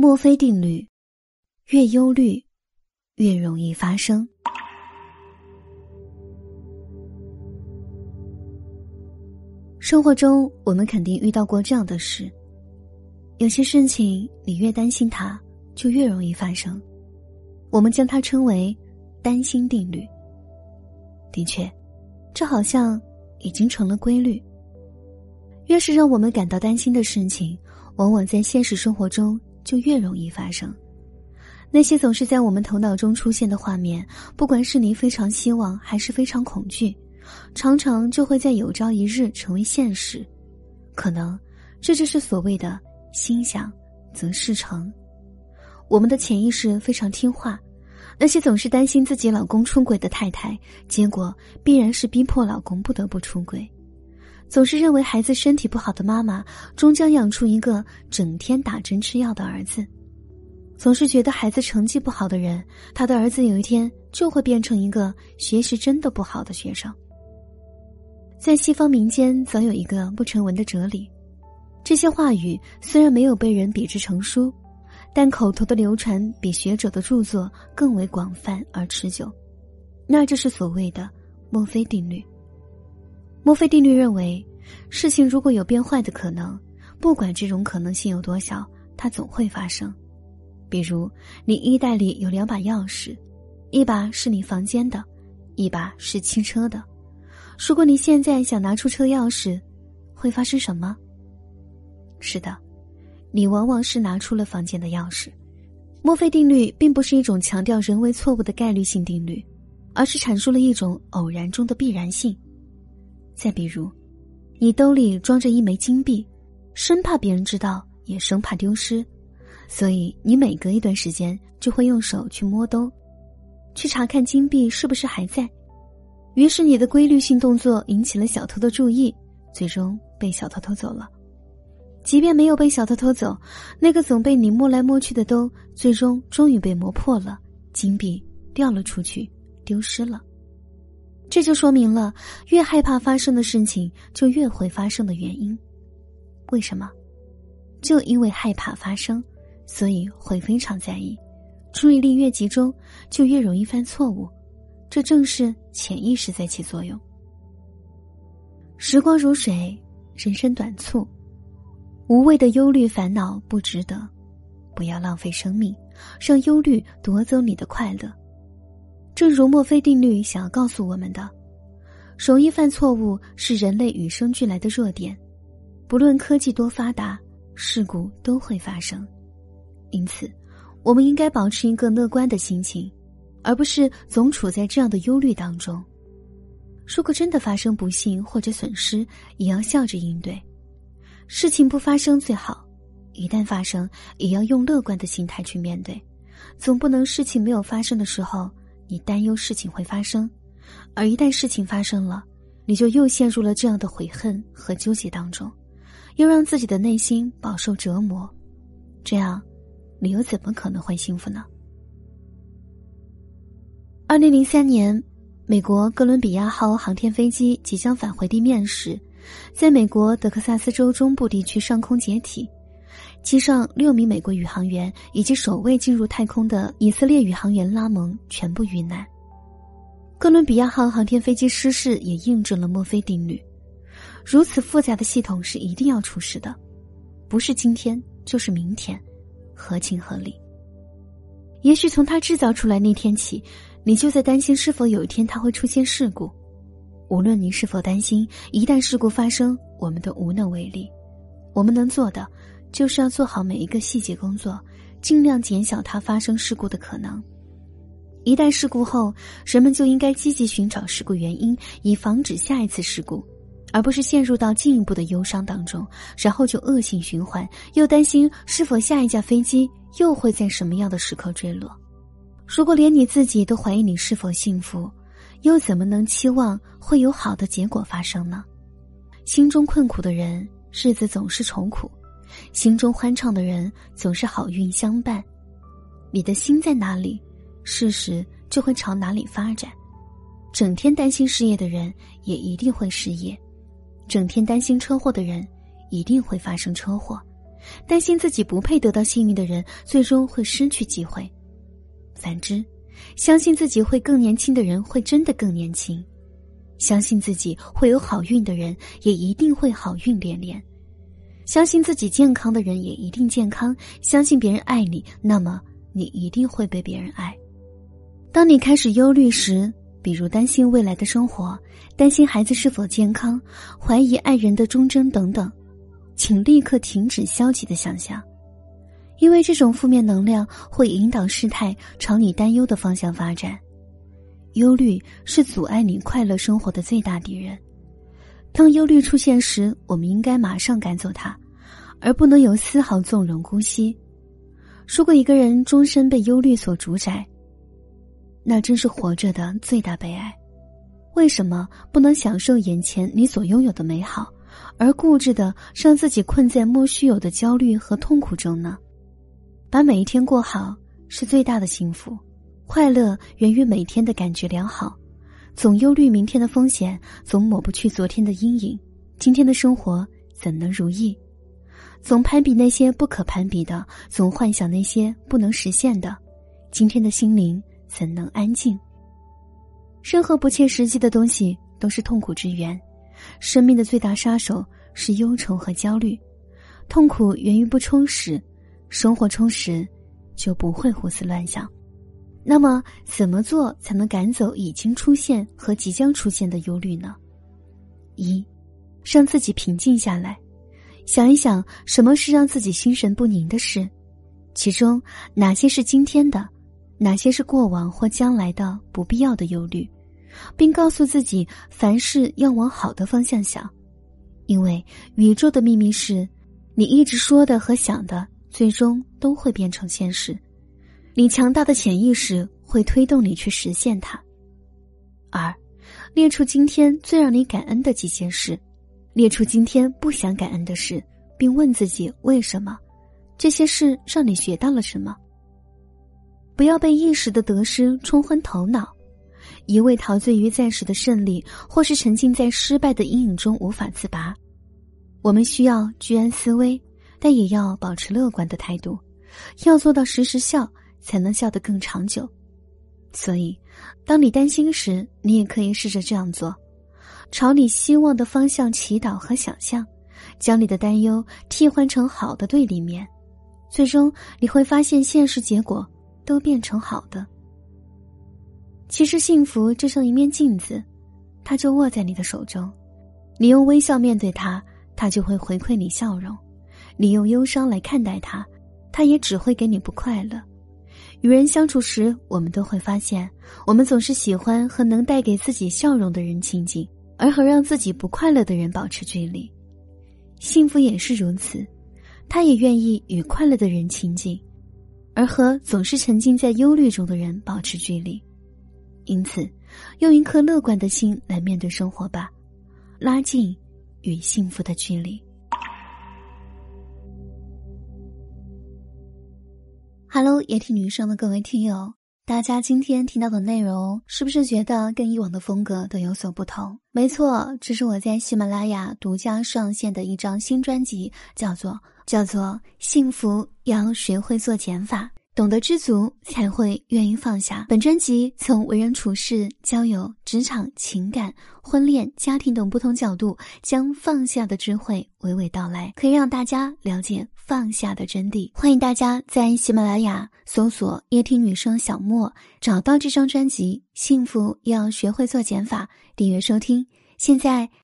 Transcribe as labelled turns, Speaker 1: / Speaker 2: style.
Speaker 1: 墨菲定律：越忧虑，越容易发生。生活中，我们肯定遇到过这样的事：有些事情，你越担心它，就越容易发生。我们将它称为“担心定律”。的确，这好像已经成了规律。越是让我们感到担心的事情，往往在现实生活中。就越容易发生。那些总是在我们头脑中出现的画面，不管是你非常希望还是非常恐惧，常常就会在有朝一日成为现实。可能这就是所谓的“心想则事成”。我们的潜意识非常听话，那些总是担心自己老公出轨的太太，结果必然是逼迫老公不得不出轨。总是认为孩子身体不好的妈妈，终将养出一个整天打针吃药的儿子；总是觉得孩子成绩不好的人，他的儿子有一天就会变成一个学习真的不好的学生。在西方民间，早有一个不成文的哲理：这些话语虽然没有被人笔制成书，但口头的流传比学者的著作更为广泛而持久。那就是所谓的墨菲定律。墨菲定律认为，事情如果有变坏的可能，不管这种可能性有多小，它总会发生。比如，你衣袋里有两把钥匙，一把是你房间的，一把是汽车的。如果你现在想拿出车钥匙，会发生什么？是的，你往往是拿出了房间的钥匙。墨菲定律并不是一种强调人为错误的概率性定律，而是阐述了一种偶然中的必然性。再比如，你兜里装着一枚金币，生怕别人知道，也生怕丢失，所以你每隔一段时间就会用手去摸兜，去查看金币是不是还在。于是你的规律性动作引起了小偷的注意，最终被小偷偷走了。即便没有被小偷偷走，那个总被你摸来摸去的兜，最终终于被磨破了，金币掉了出去，丢失了。这就说明了，越害怕发生的事情，就越会发生的原因。为什么？就因为害怕发生，所以会非常在意，注意力越集中，就越容易犯错误。这正是潜意识在起作用。时光如水，人生短促，无谓的忧虑烦恼不值得，不要浪费生命，让忧虑夺走你的快乐。正如墨菲定律想要告诉我们的，容易犯错误是人类与生俱来的弱点，不论科技多发达，事故都会发生。因此，我们应该保持一个乐观的心情，而不是总处在这样的忧虑当中。如果真的发生不幸或者损失，也要笑着应对。事情不发生最好，一旦发生，也要用乐观的心态去面对。总不能事情没有发生的时候。你担忧事情会发生，而一旦事情发生了，你就又陷入了这样的悔恨和纠结当中，又让自己的内心饱受折磨，这样，你又怎么可能会幸福呢？二零零三年，美国哥伦比亚号航天飞机即将返回地面时，在美国德克萨斯州中部地区上空解体。机上六名美国宇航员以及首位进入太空的以色列宇航员拉蒙全部遇难。哥伦比亚号航天飞机失事也印证了墨菲定律：如此复杂的系统是一定要出事的，不是今天就是明天，合情合理。也许从它制造出来那天起，你就在担心是否有一天它会出现事故。无论你是否担心，一旦事故发生，我们都无能为力。我们能做的。就是要做好每一个细节工作，尽量减小它发生事故的可能。一旦事故后，人们就应该积极寻找事故原因，以防止下一次事故，而不是陷入到进一步的忧伤当中，然后就恶性循环，又担心是否下一架飞机又会在什么样的时刻坠落。如果连你自己都怀疑你是否幸福，又怎么能期望会有好的结果发生呢？心中困苦的人，日子总是愁苦。心中欢畅的人总是好运相伴，你的心在哪里，事实就会朝哪里发展。整天担心失业的人也一定会失业，整天担心车祸的人一定会发生车祸。担心自己不配得到幸运的人，最终会失去机会；反之，相信自己会更年轻的人，会真的更年轻；相信自己会有好运的人，也一定会好运连连；相信自己健康的人，也一定健康；相信别人爱你，那么你一定会被别人爱。当你开始忧虑时，比如担心未来的生活，担心孩子是否健康，怀疑爱人的忠贞等等，请立刻停止消极的想象，因为这种负面能量会引导事态朝你担忧的方向发展。忧虑是阻碍你快乐生活的最大敌人。当忧虑出现时，我们应该马上赶走它，而不能有丝毫纵容姑息。如果一个人终身被忧虑所主宰，那真是活着的最大悲哀。为什么不能享受眼前你所拥有的美好，而固执的让自己困在莫须有的焦虑和痛苦中呢？把每一天过好是最大的幸福，快乐源于每天的感觉良好。总忧虑明天的风险，总抹不去昨天的阴影，今天的生活怎能如意？总攀比那些不可攀比的，总幻想那些不能实现的，今天的心灵。怎能安静？任何不切实际的东西都是痛苦之源。生命的最大杀手是忧愁和焦虑。痛苦源于不充实，生活充实，就不会胡思乱想。那么，怎么做才能赶走已经出现和即将出现的忧虑呢？一，让自己平静下来，想一想什么是让自己心神不宁的事，其中哪些是今天的。哪些是过往或将来的不必要的忧虑，并告诉自己凡事要往好的方向想，因为宇宙的秘密是，你一直说的和想的，最终都会变成现实。你强大的潜意识会推动你去实现它。二，列出今天最让你感恩的几件事，列出今天不想感恩的事，并问自己为什么，这些事让你学到了什么。不要被一时的得失冲昏头脑，一味陶醉于暂时的胜利，或是沉浸在失败的阴影中无法自拔。我们需要居安思危，但也要保持乐观的态度，要做到时时笑，才能笑得更长久。所以，当你担心时，你也可以试着这样做：朝你希望的方向祈祷和想象，将你的担忧替换成好的对立面，最终你会发现现实结果。都变成好的。其实幸福就像一面镜子，它就握在你的手中。你用微笑面对它，它就会回馈你笑容；你用忧伤来看待它，它也只会给你不快乐。与人相处时，我们都会发现，我们总是喜欢和能带给自己笑容的人亲近，而和让自己不快乐的人保持距离。幸福也是如此，他也愿意与快乐的人亲近。而和总是沉浸在忧虑中的人保持距离，因此，用一颗乐观的心来面对生活吧，拉近与幸福的距离。Hello，也挺女生的各位听友，大家今天听到的内容是不是觉得跟以往的风格都有所不同？没错，这是我在喜马拉雅独家上线的一张新专辑，叫做。叫做幸福，要学会做减法，懂得知足，才会愿意放下。本专辑从为人处事、交友、职场、情感、婚恋、家庭等不同角度，将放下的智慧娓娓道来，可以让大家了解放下的真谛。欢迎大家在喜马拉雅搜索“夜听女生小莫”，找到这张专辑《幸福要学会做减法》，订阅收听。现在